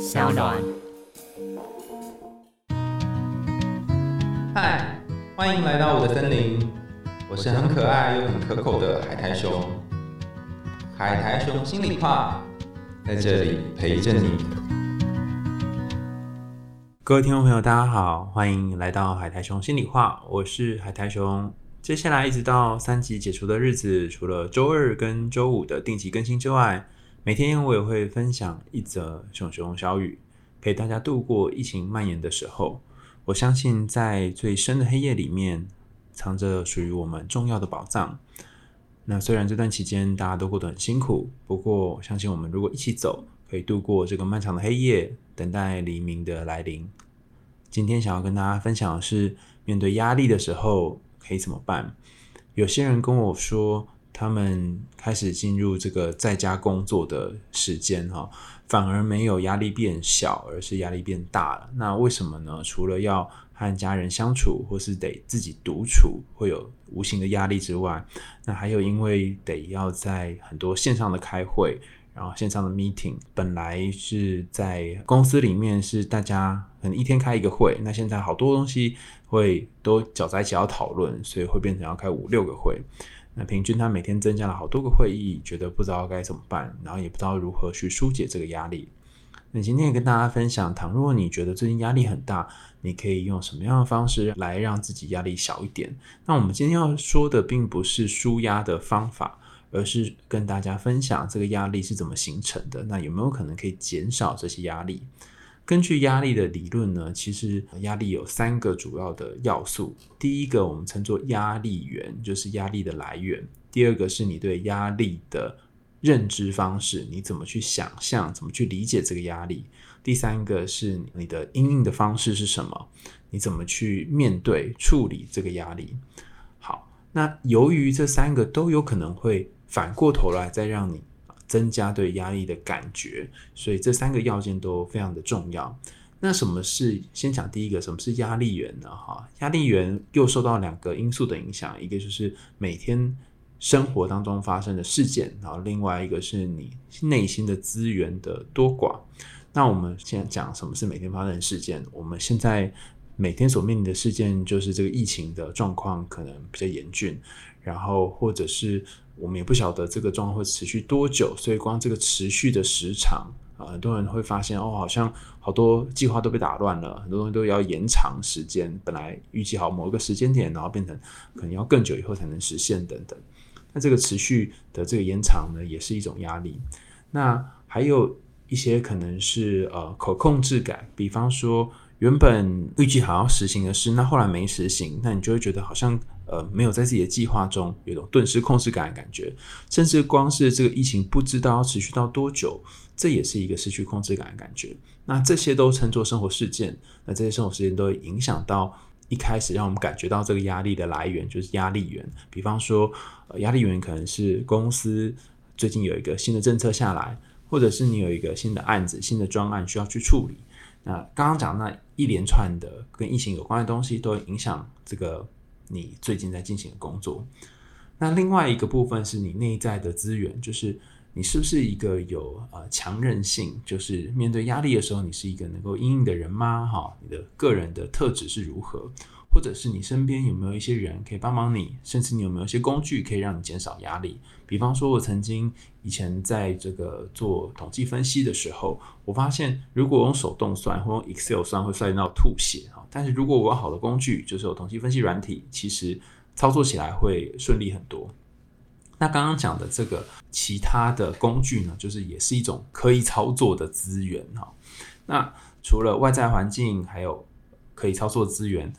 小暖。嗨，欢迎来到我的森林，我是很可爱又很可口的海苔熊。海苔熊心里话，在这里陪着你。各位听众朋友，大家好，欢迎来到海苔熊心里话，我是海苔熊。接下来一直到三级解除的日子，除了周二跟周五的定期更新之外，每天我也会分享一则熊熊小语，陪大家度过疫情蔓延的时候。我相信在最深的黑夜里面，藏着属于我们重要的宝藏。那虽然这段期间大家都过得很辛苦，不过相信我们如果一起走，可以度过这个漫长的黑夜，等待黎明的来临。今天想要跟大家分享的是，面对压力的时候。可以怎么办？有些人跟我说，他们开始进入这个在家工作的时间，哈，反而没有压力变小，而是压力变大了。那为什么呢？除了要和家人相处，或是得自己独处，会有无形的压力之外，那还有因为得要在很多线上的开会。然后线上的 meeting 本来是在公司里面是大家可能一天开一个会，那现在好多东西会都搅在一起要讨论，所以会变成要开五六个会。那平均他每天增加了好多个会议，觉得不知道该怎么办，然后也不知道如何去疏解这个压力。那今天也跟大家分享，倘若你觉得最近压力很大，你可以用什么样的方式来让自己压力小一点？那我们今天要说的并不是舒压的方法。而是跟大家分享这个压力是怎么形成的，那有没有可能可以减少这些压力？根据压力的理论呢，其实压力有三个主要的要素。第一个我们称作压力源，就是压力的来源；第二个是你对压力的认知方式，你怎么去想象、怎么去理解这个压力；第三个是你的应应的方式是什么，你怎么去面对、处理这个压力。好，那由于这三个都有可能会。反过头来再让你增加对压力的感觉，所以这三个要件都非常的重要。那什么是先讲第一个？什么是压力源呢？哈，压力源又受到两个因素的影响，一个就是每天生活当中发生的事件，然后另外一个是你内心的资源的多寡。那我们现在讲什么是每天发生的事件？我们现在每天所面临的事件就是这个疫情的状况可能比较严峻，然后或者是。我们也不晓得这个状况会持续多久，所以光这个持续的时长啊，很多人会发现哦，好像好多计划都被打乱了，很多东西都要延长时间。本来预计好某一个时间点，然后变成可能要更久以后才能实现等等。那这个持续的这个延长呢，也是一种压力。那还有一些可能是呃可控制感，比方说原本预计好要实行的事，那后来没实行，那你就会觉得好像。呃，没有在自己的计划中有种顿时控制感的感觉，甚至光是这个疫情不知道要持续到多久，这也是一个失去控制感的感觉。那这些都称作生活事件，那这些生活事件都会影响到一开始让我们感觉到这个压力的来源，就是压力源。比方说，呃，压力源可能是公司最近有一个新的政策下来，或者是你有一个新的案子、新的专案需要去处理。那刚刚讲那一连串的跟疫情有关的东西，都会影响这个。你最近在进行的工作，那另外一个部分是你内在的资源，就是你是不是一个有呃强韧性，就是面对压力的时候，你是一个能够应应的人吗？哈，你的个人的特质是如何？或者是你身边有没有一些人可以帮忙你，甚至你有没有一些工具可以让你减少压力？比方说，我曾经以前在这个做统计分析的时候，我发现如果用手动算或用 Excel 算，会算到吐血。但是如果我有好的工具，就是有统计分析软体，其实操作起来会顺利很多。那刚刚讲的这个其他的工具呢，就是也是一种可以操作的资源哈。那除了外在环境，还有可以操作资源。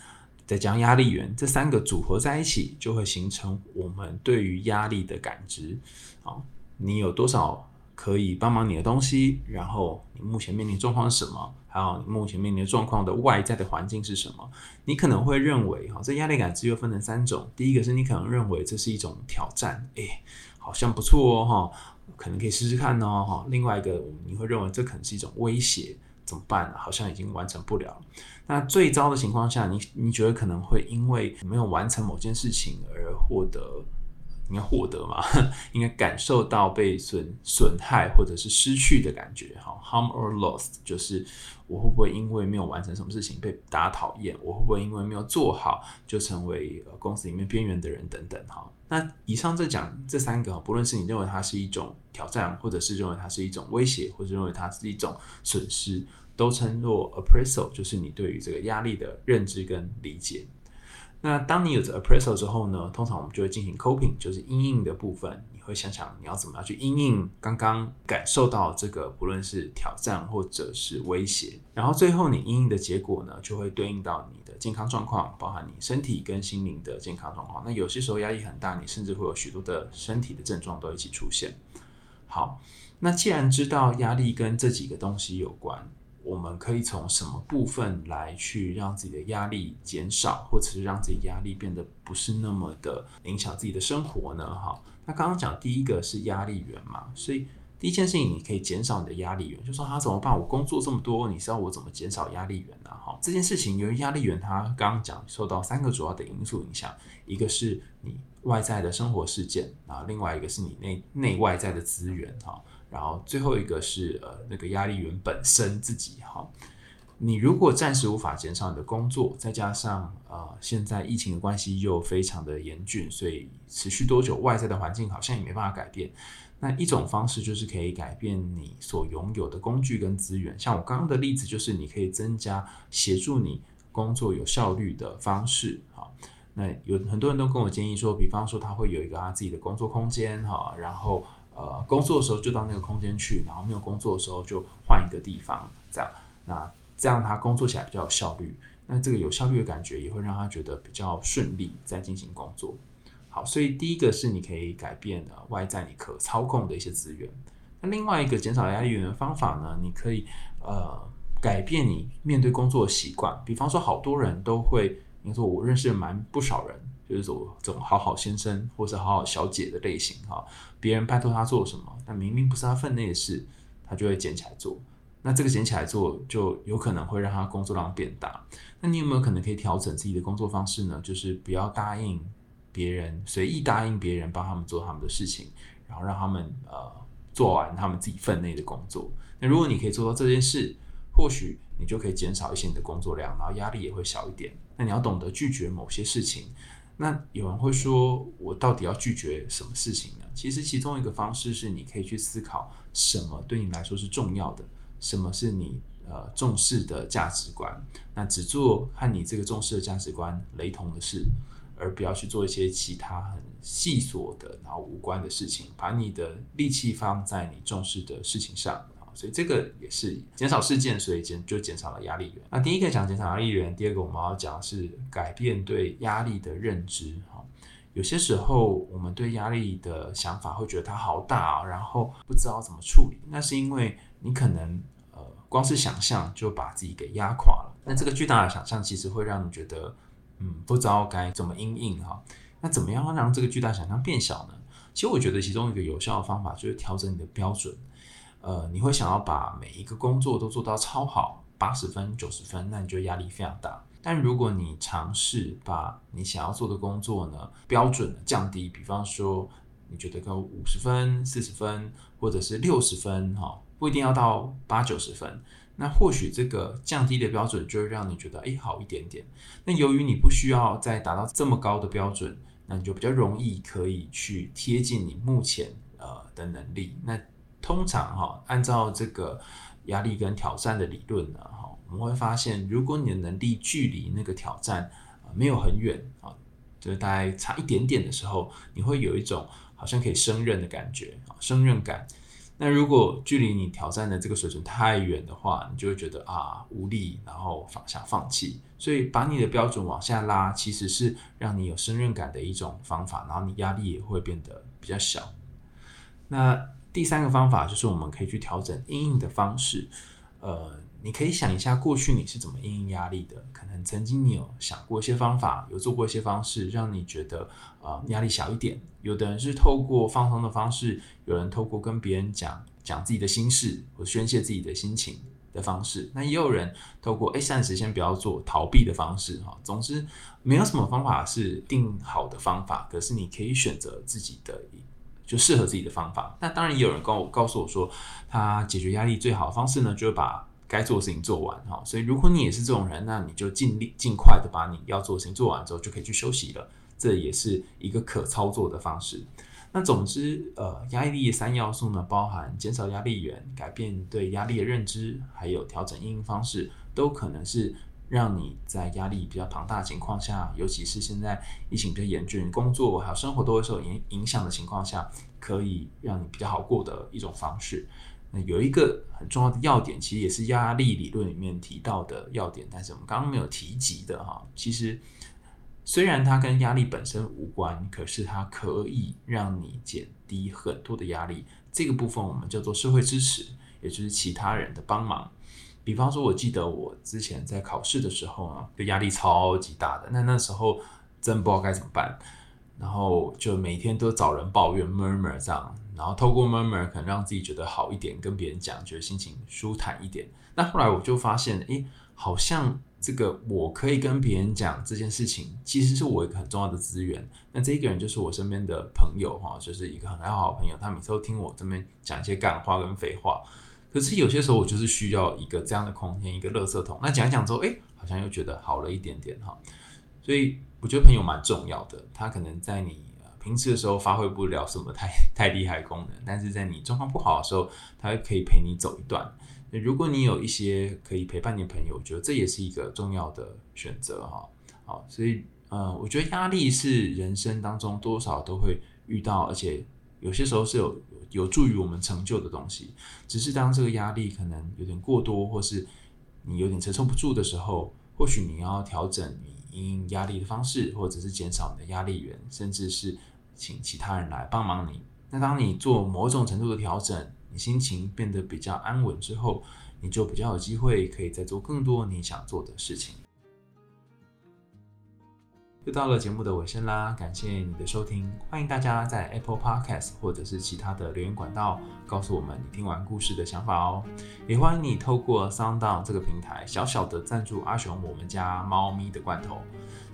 再将压力源这三个组合在一起，就会形成我们对于压力的感知。好，你有多少可以帮忙你的东西？然后你目前面临状况是什么？还有你目前面临的状况的外在的环境是什么？你可能会认为，哈，这压力感知又分成三种。第一个是你可能认为这是一种挑战，诶，好像不错哦，哈，可能可以试试看哦，哈。另外一个你会认为这可能是一种威胁。怎么办？好像已经完成不了。那最糟的情况下，你你觉得可能会因为没有完成某件事情而获得应该获得嘛，应该感受到被损损害或者是失去的感觉。哈，harm or loss 就是我会不会因为没有完成什么事情被大家讨厌？我会不会因为没有做好就成为公司里面边缘的人等等？哈，那以上这讲这三个，不论是你认为它是一种挑战，或者是认为它是一种威胁，或者认为它是一种损失，都称作 appraisal，就是你对于这个压力的认知跟理解。那当你有着 appraisal 之后呢，通常我们就会进行 coping，就是阴影的部分。你会想想你要怎么样去阴影刚刚感受到这个，不论是挑战或者是威胁。然后最后你阴影的结果呢，就会对应到你的健康状况，包含你身体跟心灵的健康状况。那有些时候压力很大，你甚至会有许多的身体的症状都一起出现。好，那既然知道压力跟这几个东西有关。我们可以从什么部分来去让自己的压力减少，或者是让自己压力变得不是那么的影响自己的生活呢？哈，那刚刚讲第一个是压力源嘛，所以第一件事情你可以减少你的压力源，就说他怎么办？我工作这么多，你知道我怎么减少压力源呢？哈，这件事情由于压力源它刚刚讲受到三个主要的因素影响，一个是你外在的生活事件啊，另外一个是你内内外在的资源哈。然后最后一个是呃那个压力源本身自己哈，你如果暂时无法减少你的工作，再加上呃现在疫情的关系又非常的严峻，所以持续多久外在的环境好像也没办法改变。那一种方式就是可以改变你所拥有的工具跟资源，像我刚刚的例子就是你可以增加协助你工作有效率的方式哈。那有很多人都跟我建议说，比方说他会有一个他自己的工作空间哈，然后。呃，工作的时候就到那个空间去，然后没有工作的时候就换一个地方，这样，那这样他工作起来比较有效率。那这个有效率的感觉也会让他觉得比较顺利，在进行工作。好，所以第一个是你可以改变的外在你可操控的一些资源。那另外一个减少压力源的方法呢，你可以呃改变你面对工作的习惯。比方说，好多人都会，你说我认识蛮不少人。就是说，这种好好先生或者好好小姐的类型哈，别人拜托他做什么，但明明不是他分内的事，他就会捡起来做。那这个捡起来做，就有可能会让他工作量变大。那你有没有可能可以调整自己的工作方式呢？就是不要答应别人，随意答应别人帮他们做他们的事情，然后让他们呃做完他们自己分内的工作。那如果你可以做到这件事，或许你就可以减少一些你的工作量，然后压力也会小一点。那你要懂得拒绝某些事情。那有人会说，我到底要拒绝什么事情呢？其实其中一个方式是，你可以去思考什么对你来说是重要的，什么是你呃重视的价值观。那只做和你这个重视的价值观雷同的事，而不要去做一些其他很细琐的然后无关的事情。把你的力气放在你重视的事情上。所以这个也是减少事件，所以减就减少了压力源。那第一个讲减少压力源，第二个我们要讲是改变对压力的认知。哈，有些时候我们对压力的想法会觉得它好大啊，然后不知道怎么处理。那是因为你可能呃光是想象就把自己给压垮了。那这个巨大的想象其实会让你觉得嗯不知道该怎么应应哈。那怎么样让这个巨大想象变小呢？其实我觉得其中一个有效的方法就是调整你的标准。呃，你会想要把每一个工作都做到超好，八十分、九十分，那你就压力非常大。但如果你尝试把你想要做的工作呢标准降低，比方说你觉得够五十分、四十分，或者是六十分，哈，不一定要到八九十分，那或许这个降低的标准就会让你觉得哎好一点点。那由于你不需要再达到这么高的标准，那你就比较容易可以去贴近你目前呃的能力。那通常哈，按照这个压力跟挑战的理论呢，哈，我们会发现，如果你的能力距离那个挑战没有很远啊，就是大概差一点点的时候，你会有一种好像可以胜任的感觉啊，胜任感。那如果距离你挑战的这个水准太远的话，你就会觉得啊无力，然后放想放弃。所以把你的标准往下拉，其实是让你有胜任感的一种方法，然后你压力也会变得比较小。那。第三个方法就是我们可以去调整应应的方式。呃，你可以想一下过去你是怎么应应压力的？可能曾经你有想过一些方法，有做过一些方式，让你觉得啊压力小一点。有的人是透过放松的方式，有人透过跟别人讲讲自己的心事或宣泄自己的心情，的方式，那也有人透过哎暂时先不要做逃避的方式哈。总之，没有什么方法是定好的方法，可是你可以选择自己的就适合自己的方法。那当然也有人告告诉我说，他解决压力最好的方式呢，就是把该做的事情做完哈。所以如果你也是这种人，那你就尽力尽快的把你要做的事情做完之后，就可以去休息了。这也是一个可操作的方式。那总之，呃，压力的三要素呢，包含减少压力源、改变对压力的认知，还有调整应用方式，都可能是让你在压力比较庞大的情况下，尤其是现在疫情比较严峻，工作还有生活都会受影影响的情况下，可以让你比较好过的一种方式。那有一个很重要的要点，其实也是压力理论里面提到的要点，但是我们刚刚没有提及的哈，其实。虽然它跟压力本身无关，可是它可以让你减低很多的压力。这个部分我们叫做社会支持，也就是其他人的帮忙。比方说，我记得我之前在考试的时候啊，就压力超级大的。那那时候真不知道该怎么办，然后就每天都找人抱怨，murmur 这样，然后透过 murmur 可能让自己觉得好一点，跟别人讲，觉得心情舒坦一点。那后来我就发现，诶，好像。这个我可以跟别人讲这件事情，其实是我一个很重要的资源。那这一个人就是我身边的朋友哈，就是一个很要好的朋友，他每次都听我这边讲一些干话跟废话。可是有些时候我就是需要一个这样的空间，一个垃圾桶。那讲一讲之后，哎，好像又觉得好了一点点哈。所以我觉得朋友蛮重要的，他可能在你平时的时候发挥不了什么太太厉害功能，但是在你状况不好的时候，他可以陪你走一段。那如果你有一些可以陪伴你的朋友，我觉得这也是一个重要的选择哈。好，所以呃，我觉得压力是人生当中多少都会遇到，而且有些时候是有有助于我们成就的东西。只是当这个压力可能有点过多，或是你有点承受不住的时候，或许你要调整你应压力的方式，或者是减少你的压力源，甚至是请其他人来帮忙你。那当你做某种程度的调整，你心情变得比较安稳之后，你就比较有机会可以再做更多你想做的事情。又到了节目的尾声啦，感谢你的收听，欢迎大家在 Apple Podcast 或者是其他的留言管道告诉我们你听完故事的想法哦。也欢迎你透过 SoundOn 这个平台小小的赞助阿雄我们家猫咪的罐头。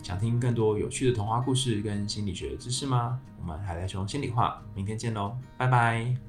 想听更多有趣的童话故事跟心理学知识吗？我们海苔熊心里话，明天见喽，拜拜。